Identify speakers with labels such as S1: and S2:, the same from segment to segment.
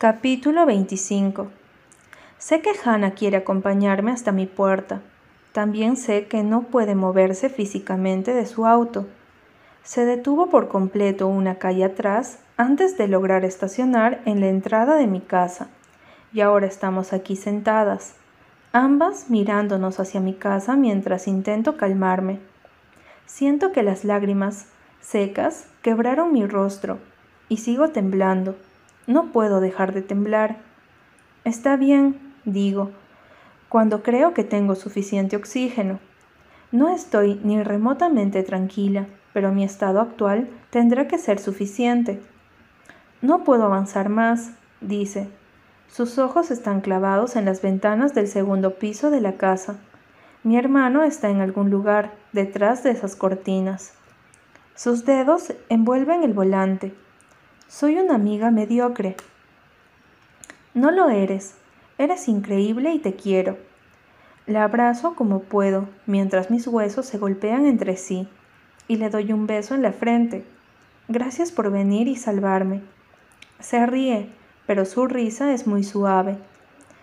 S1: Capítulo 25 Sé que Hannah quiere acompañarme hasta mi puerta. También sé que no puede moverse físicamente de su auto. Se detuvo por completo una calle atrás antes de lograr estacionar en la entrada de mi casa. Y ahora estamos aquí sentadas, ambas mirándonos hacia mi casa mientras intento calmarme. Siento que las lágrimas, secas, quebraron mi rostro y sigo temblando. No puedo dejar de temblar. Está bien, digo, cuando creo que tengo suficiente oxígeno. No estoy ni remotamente tranquila, pero mi estado actual tendrá que ser suficiente. No puedo avanzar más, dice. Sus ojos están clavados en las ventanas del segundo piso de la casa. Mi hermano está en algún lugar, detrás de esas cortinas. Sus dedos envuelven el volante, soy una amiga mediocre. No lo eres. Eres increíble y te quiero. La abrazo como puedo, mientras mis huesos se golpean entre sí, y le doy un beso en la frente. Gracias por venir y salvarme. Se ríe, pero su risa es muy suave.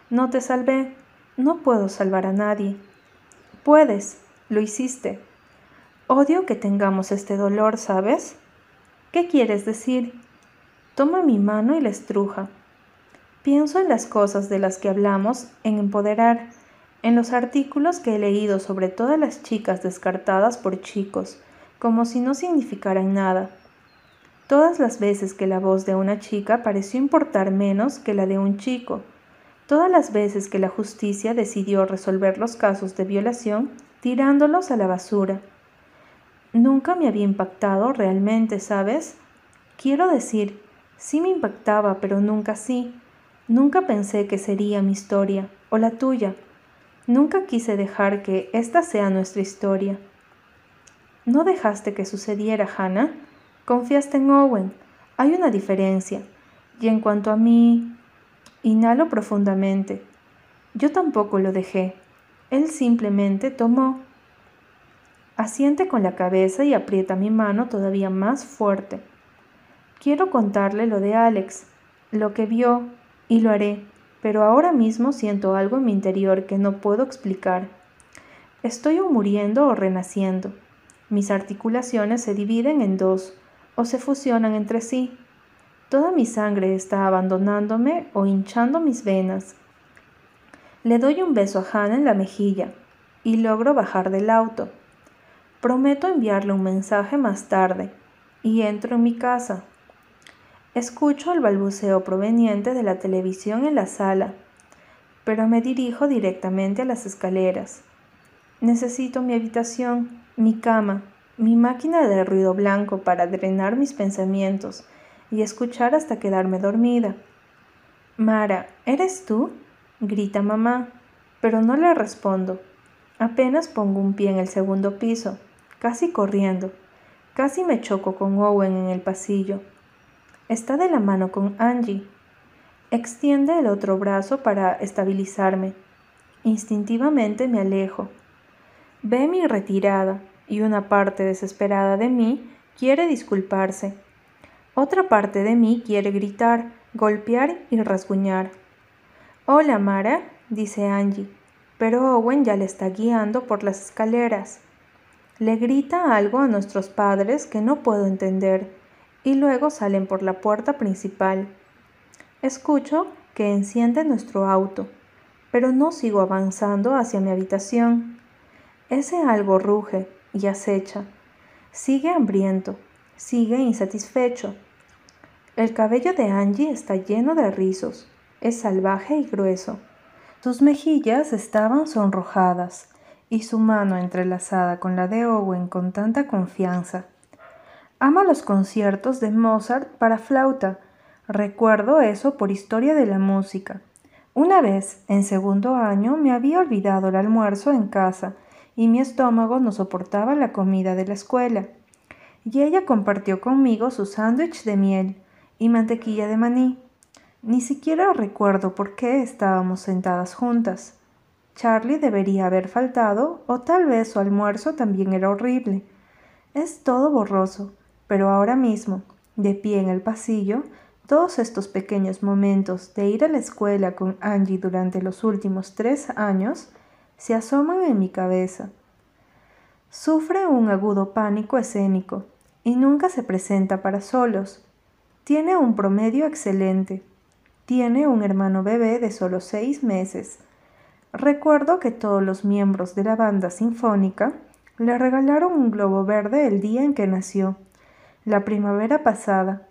S1: No te salvé. No puedo salvar a nadie. Puedes. Lo hiciste. Odio que tengamos este dolor, ¿sabes? ¿Qué quieres decir? Toma mi mano y la estruja. Pienso en las cosas de las que hablamos en Empoderar, en los artículos que he leído sobre todas las chicas descartadas por chicos, como si no significaran nada. Todas las veces que la voz de una chica pareció importar menos que la de un chico, todas las veces que la justicia decidió resolver los casos de violación tirándolos a la basura. Nunca me había impactado realmente, ¿sabes? Quiero decir, Sí me impactaba, pero nunca sí. Nunca pensé que sería mi historia o la tuya. Nunca quise dejar que esta sea nuestra historia. No dejaste que sucediera, Hannah. Confiaste en Owen. Hay una diferencia. Y en cuanto a mí, inhalo profundamente. Yo tampoco lo dejé. Él simplemente tomó. Asiente con la cabeza y aprieta mi mano todavía más fuerte. Quiero contarle lo de Alex, lo que vio, y lo haré, pero ahora mismo siento algo en mi interior que no puedo explicar. Estoy muriendo o renaciendo. Mis articulaciones se dividen en dos, o se fusionan entre sí. Toda mi sangre está abandonándome o hinchando mis venas. Le doy un beso a Hannah en la mejilla y logro bajar del auto. Prometo enviarle un mensaje más tarde y entro en mi casa. Escucho el balbuceo proveniente de la televisión en la sala, pero me dirijo directamente a las escaleras. Necesito mi habitación, mi cama, mi máquina de ruido blanco para drenar mis pensamientos y escuchar hasta quedarme dormida. Mara, ¿eres tú? grita mamá, pero no le respondo. Apenas pongo un pie en el segundo piso, casi corriendo. Casi me choco con Owen en el pasillo. Está de la mano con Angie. Extiende el otro brazo para estabilizarme. Instintivamente me alejo. Ve mi retirada y una parte desesperada de mí quiere disculparse. Otra parte de mí quiere gritar, golpear y rasguñar. Hola, Mara, dice Angie, pero Owen ya le está guiando por las escaleras. Le grita algo a nuestros padres que no puedo entender y luego salen por la puerta principal. Escucho que enciende nuestro auto, pero no sigo avanzando hacia mi habitación. Ese algo ruge y acecha. Sigue hambriento, sigue insatisfecho. El cabello de Angie está lleno de rizos, es salvaje y grueso. Sus mejillas estaban sonrojadas y su mano entrelazada con la de Owen con tanta confianza Ama los conciertos de Mozart para flauta. Recuerdo eso por historia de la música. Una vez, en segundo año, me había olvidado el almuerzo en casa y mi estómago no soportaba la comida de la escuela. Y ella compartió conmigo su sándwich de miel y mantequilla de maní. Ni siquiera recuerdo por qué estábamos sentadas juntas. Charlie debería haber faltado o tal vez su almuerzo también era horrible. Es todo borroso pero ahora mismo, de pie en el pasillo, Todos estos pequeños momentos de ir a la escuela con Angie durante los últimos tres años se asoman en mi cabeza. Sufre un agudo pánico escénico y nunca se presenta para solos. Tiene un promedio excelente. Tiene un hermano bebé de solo seis meses. Recuerdo que todos los miembros de la banda sinfónica le regalaron un globo verde el día en que nació, la primavera pasada.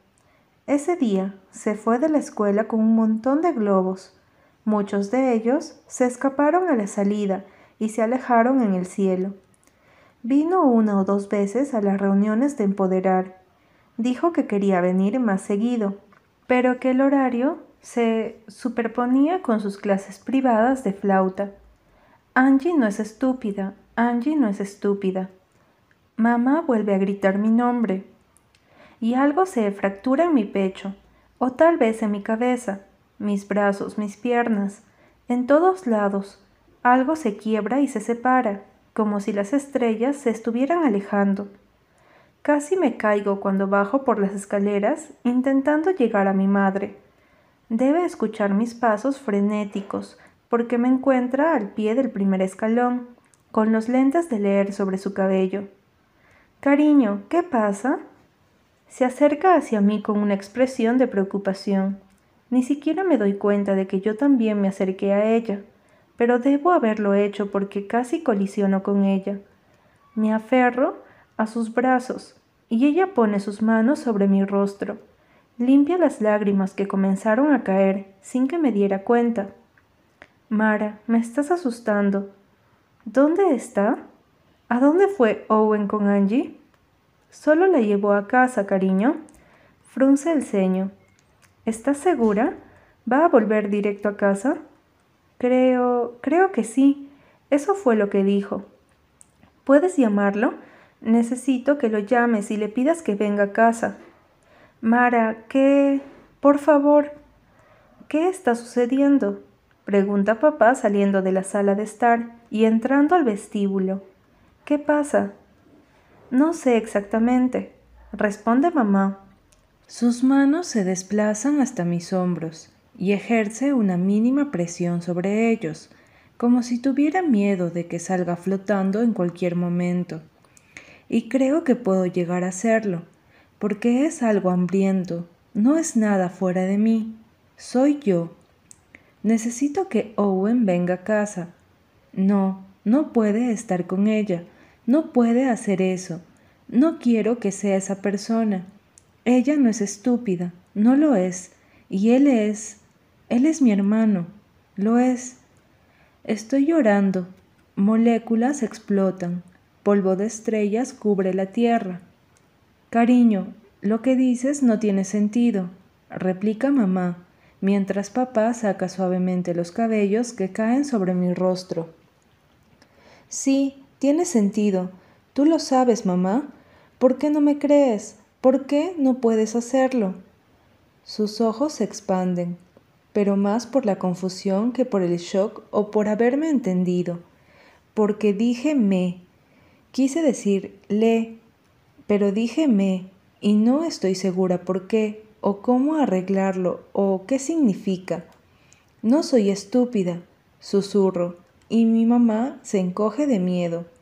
S1: Ese día se fue de la escuela con un montón de globos. Muchos de ellos se escaparon a la salida y se alejaron en el cielo. Vino una o dos veces a las reuniones de empoderar. Dijo que quería venir más seguido, pero que el horario se superponía con sus clases privadas de flauta. Angie no es estúpida, Angie no es estúpida. Mamá vuelve a gritar mi nombre. Y algo se fractura en mi pecho, o tal vez en mi cabeza, mis brazos, mis piernas, en todos lados. Algo se quiebra y se separa como si las estrellas se estuvieran alejando. Casi me caigo cuando bajo por las escaleras intentando llegar a mi madre. Debe escuchar mis pasos frenéticos, porque me encuentra al pie del primer escalón, con los lentes de leer sobre su cabello. Cariño, ¿qué pasa? Se acerca hacia mí con una expresión de preocupación. Ni siquiera me doy cuenta de que yo también me acerqué a ella pero debo haberlo hecho porque casi colisiono con ella. Me aferro a sus brazos y ella pone sus manos sobre mi rostro. Limpia las lágrimas que comenzaron a caer sin que me diera cuenta. Mara, me estás asustando. ¿Dónde está? ¿A dónde fue Owen con Angie? Solo la llevó a casa, cariño. Frunce el ceño. ¿Estás segura? ¿Va a volver directo a casa? Creo, creo que sí. Eso fue lo que dijo. ¿Puedes llamarlo? Necesito que lo llames y le pidas que venga a casa. Mara, ¿qué? Por favor. ¿Qué está sucediendo? Pregunta papá saliendo de la sala de estar y entrando al vestíbulo. ¿Qué pasa? No sé exactamente, responde mamá. Sus manos se desplazan hasta mis hombros y ejerce una mínima presión sobre ellos, como si tuviera miedo de que salga flotando en cualquier momento. Y creo que puedo llegar a hacerlo, porque es algo hambriento, no es nada fuera de mí, soy yo. Necesito que Owen venga a casa. No, no puede estar con ella, no puede hacer eso. No quiero que sea esa persona. Ella no es estúpida, no lo es, y él es él es mi hermano, lo es. Estoy llorando. Moléculas explotan. Polvo de estrellas cubre la tierra. Cariño, lo que dices no tiene sentido, replica mamá, mientras papá saca suavemente los cabellos que caen sobre mi rostro. Sí, tiene sentido. Tú lo sabes, mamá. ¿Por qué no me crees? ¿Por qué no puedes hacerlo? Sus ojos se expanden pero más por la confusión que por el shock o por haberme entendido, porque dije me. Quise decir le, pero dije me, y no estoy segura por qué, o cómo arreglarlo, o qué significa. No soy estúpida, susurro, y mi mamá se encoge de miedo.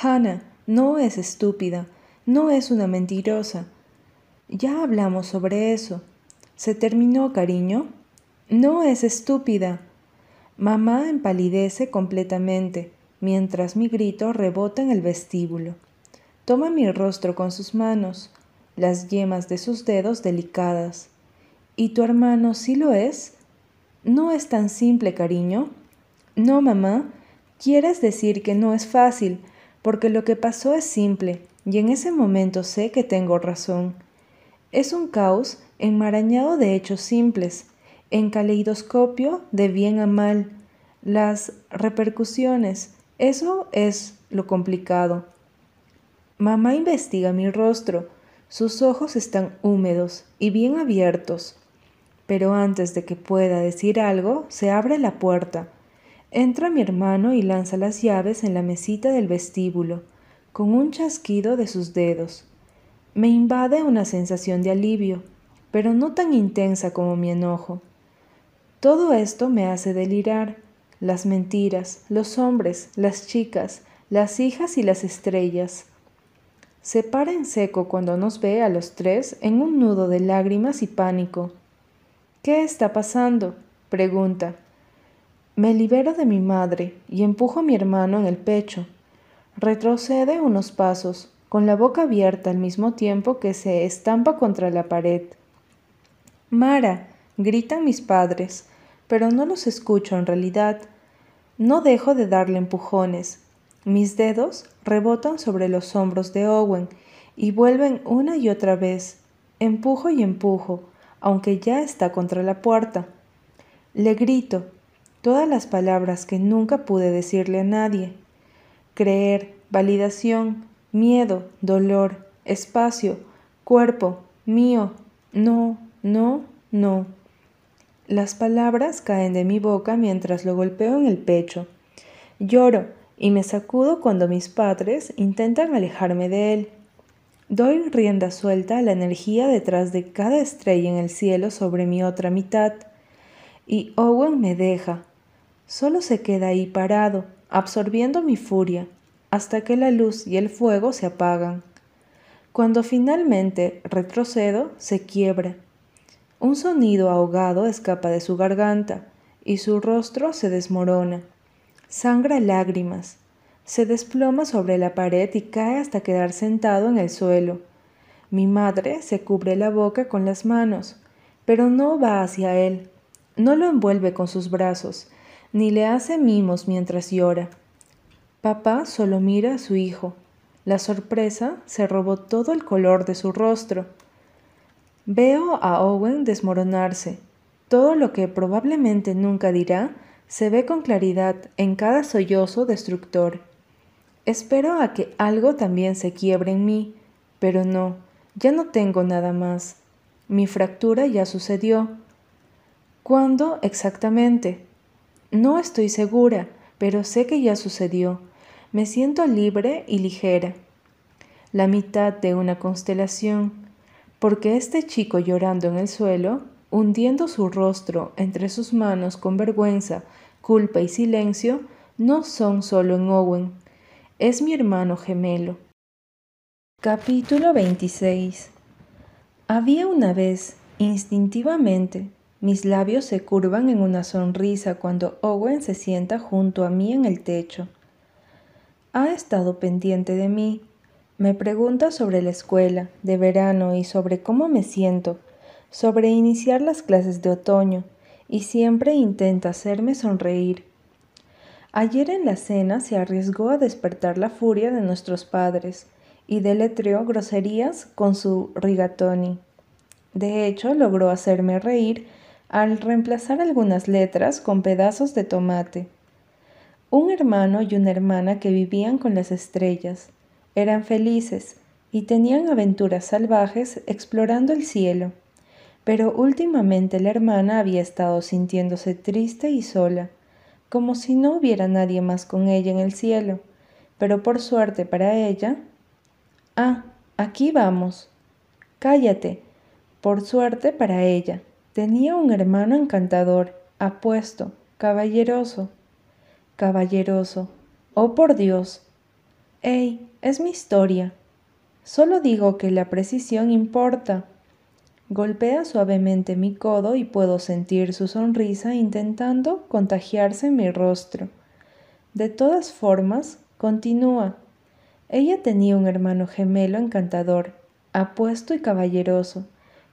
S1: Hannah no es estúpida, no es una mentirosa. Ya hablamos sobre eso. ¿Se terminó, cariño? No es estúpida. Mamá empalidece completamente, mientras mi grito rebota en el vestíbulo. Toma mi rostro con sus manos, las yemas de sus dedos delicadas. ¿Y tu hermano sí lo es? No es tan simple, cariño. No, mamá, quieres decir que no es fácil, porque lo que pasó es simple, y en ese momento sé que tengo razón. Es un caos enmarañado de hechos simples, en caleidoscopio de bien a mal, las repercusiones. Eso es lo complicado. Mamá investiga mi rostro. Sus ojos están húmedos y bien abiertos. Pero antes de que pueda decir algo, se abre la puerta. Entra mi hermano y lanza las llaves en la mesita del vestíbulo, con un chasquido de sus dedos. Me invade una sensación de alivio pero no tan intensa como mi enojo. Todo esto me hace delirar. Las mentiras, los hombres, las chicas, las hijas y las estrellas. Se para en seco cuando nos ve a los tres en un nudo de lágrimas y pánico. ¿Qué está pasando? pregunta. Me libero de mi madre y empujo a mi hermano en el pecho. Retrocede unos pasos, con la boca abierta al mismo tiempo que se estampa contra la pared. Mara, gritan mis padres, pero no los escucho en realidad. No dejo de darle empujones. Mis dedos rebotan sobre los hombros de Owen y vuelven una y otra vez. Empujo y empujo, aunque ya está contra la puerta. Le grito todas las palabras que nunca pude decirle a nadie. Creer, validación, miedo, dolor, espacio, cuerpo, mío, no, no, no. Las palabras caen de mi boca mientras lo golpeo en el pecho. Lloro y me sacudo cuando mis padres intentan alejarme de él. Doy rienda suelta a la energía detrás de cada estrella en el cielo sobre mi otra mitad. Y Owen me deja. Solo se queda ahí parado, absorbiendo mi furia, hasta que la luz y el fuego se apagan. Cuando finalmente retrocedo, se quiebra un sonido ahogado escapa de su garganta y su rostro se desmorona. Sangra lágrimas. Se desploma sobre la pared y cae hasta quedar sentado en el suelo. Mi madre se cubre la boca con las manos, pero no va hacia él. No lo envuelve con sus brazos, ni le hace mimos mientras llora. Papá solo mira a su hijo. La sorpresa se robó todo el color de su rostro. Veo a Owen desmoronarse. Todo lo que probablemente nunca dirá se ve con claridad en cada sollozo destructor. Espero a que algo también se quiebre en mí, pero no, ya no tengo nada más. Mi fractura ya sucedió. ¿Cuándo exactamente? No estoy segura, pero sé que ya sucedió. Me siento libre y ligera. La mitad de una constelación porque este chico llorando en el suelo, hundiendo su rostro entre sus manos con vergüenza, culpa y silencio, no son solo en Owen, es mi hermano gemelo. Capítulo 26 Había una vez, instintivamente, mis labios se curvan en una sonrisa cuando Owen se sienta junto a mí en el techo. Ha estado pendiente de mí, me pregunta sobre la escuela de verano y sobre cómo me siento, sobre iniciar las clases de otoño, y siempre intenta hacerme sonreír. Ayer en la cena se arriesgó a despertar la furia de nuestros padres y deletreó groserías con su rigatoni. De hecho, logró hacerme reír al reemplazar algunas letras con pedazos de tomate. Un hermano y una hermana que vivían con las estrellas, eran felices y tenían aventuras salvajes explorando el cielo, pero últimamente la hermana había estado sintiéndose triste y sola, como si no hubiera nadie más con ella en el cielo, pero por suerte para ella... Ah, aquí vamos. Cállate. Por suerte para ella, tenía un hermano encantador, apuesto, caballeroso. Caballeroso. Oh por Dios, ¡Ey! Es mi historia. Solo digo que la precisión importa. Golpea suavemente mi codo y puedo sentir su sonrisa intentando contagiarse en mi rostro. De todas formas, continúa. Ella tenía un hermano gemelo encantador, apuesto y caballeroso,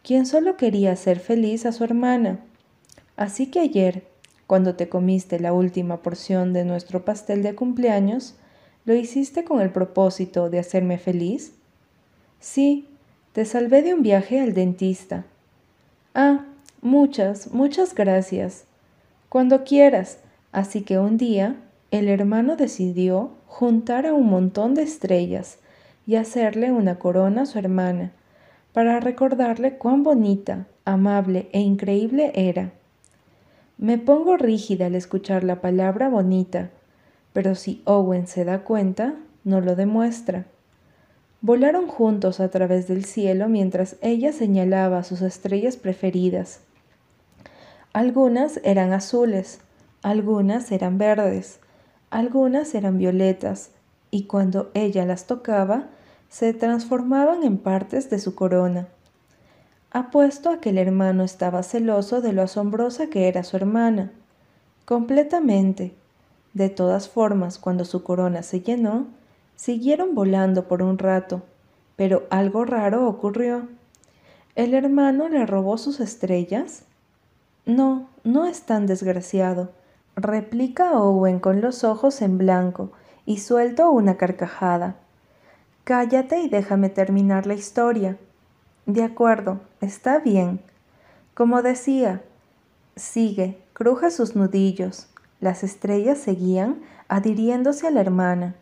S1: quien solo quería hacer feliz a su hermana. Así que ayer, cuando te comiste la última porción de nuestro pastel de cumpleaños, ¿Lo hiciste con el propósito de hacerme feliz? Sí, te salvé de un viaje al dentista. Ah, muchas, muchas gracias. Cuando quieras. Así que un día el hermano decidió juntar a un montón de estrellas y hacerle una corona a su hermana, para recordarle cuán bonita, amable e increíble era. Me pongo rígida al escuchar la palabra bonita pero si Owen se da cuenta, no lo demuestra. Volaron juntos a través del cielo mientras ella señalaba sus estrellas preferidas. Algunas eran azules, algunas eran verdes, algunas eran violetas, y cuando ella las tocaba, se transformaban en partes de su corona. Apuesto a que el hermano estaba celoso de lo asombrosa que era su hermana. Completamente. De todas formas, cuando su corona se llenó, Siguieron volando por un rato, pero algo raro ocurrió. ¿El hermano le robó sus estrellas? No, no es tan desgraciado, replica Owen con los ojos en blanco y suelto una carcajada. Cállate y déjame terminar la historia. De acuerdo, está bien. Como decía, sigue, cruja sus nudillos. Las estrellas seguían adhiriéndose a la hermana.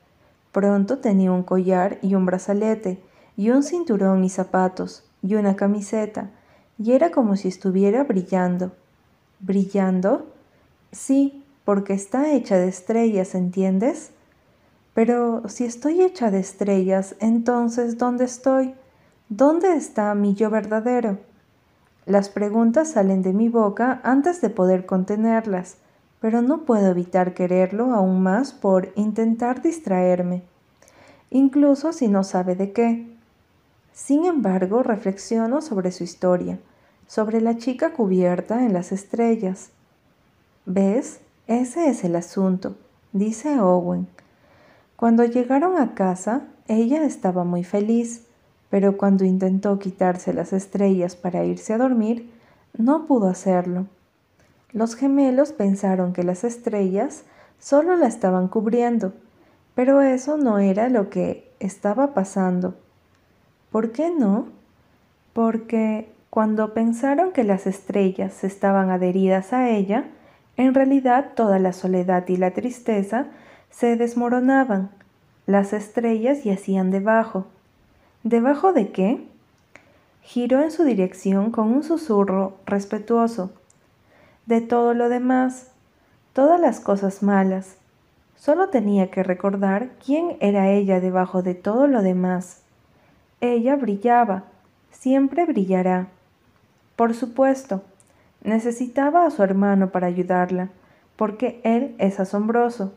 S1: Pronto tenía un collar y un brazalete, y un cinturón y zapatos, y una camiseta, y era como si estuviera brillando. ¿Brillando? Sí, porque está hecha de estrellas, ¿entiendes? Pero si estoy hecha de estrellas, entonces ¿dónde estoy? ¿Dónde está mi yo verdadero? Las preguntas salen de mi boca antes de poder contenerlas pero no puedo evitar quererlo aún más por intentar distraerme, incluso si no sabe de qué. Sin embargo, reflexiono sobre su historia, sobre la chica cubierta en las estrellas. ¿Ves? Ese es el asunto, dice Owen. Cuando llegaron a casa, ella estaba muy feliz, pero cuando intentó quitarse las estrellas para irse a dormir, no pudo hacerlo. Los gemelos pensaron que las estrellas solo la estaban cubriendo, pero eso no era lo que estaba pasando. ¿Por qué no? Porque cuando pensaron que las estrellas estaban adheridas a ella, en realidad toda la soledad y la tristeza se desmoronaban. Las estrellas yacían debajo. ¿Debajo de qué? Giró en su dirección con un susurro respetuoso de todo lo demás, todas las cosas malas. Solo tenía que recordar quién era ella debajo de todo lo demás. Ella brillaba, siempre brillará. Por supuesto, necesitaba a su hermano para ayudarla, porque él es asombroso.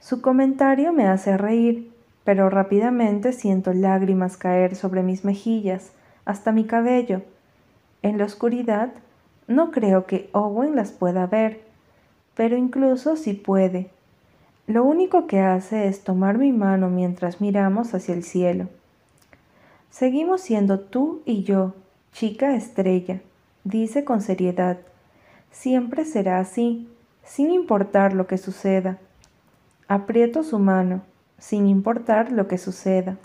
S1: Su comentario me hace reír, pero rápidamente siento lágrimas caer sobre mis mejillas, hasta mi cabello. En la oscuridad no creo que Owen las pueda ver, pero incluso si puede. Lo único que hace es tomar mi mano mientras miramos hacia el cielo. Seguimos siendo tú y yo, chica estrella, dice con seriedad. Siempre será así, sin importar lo que suceda. Aprieto su mano, sin importar lo que suceda.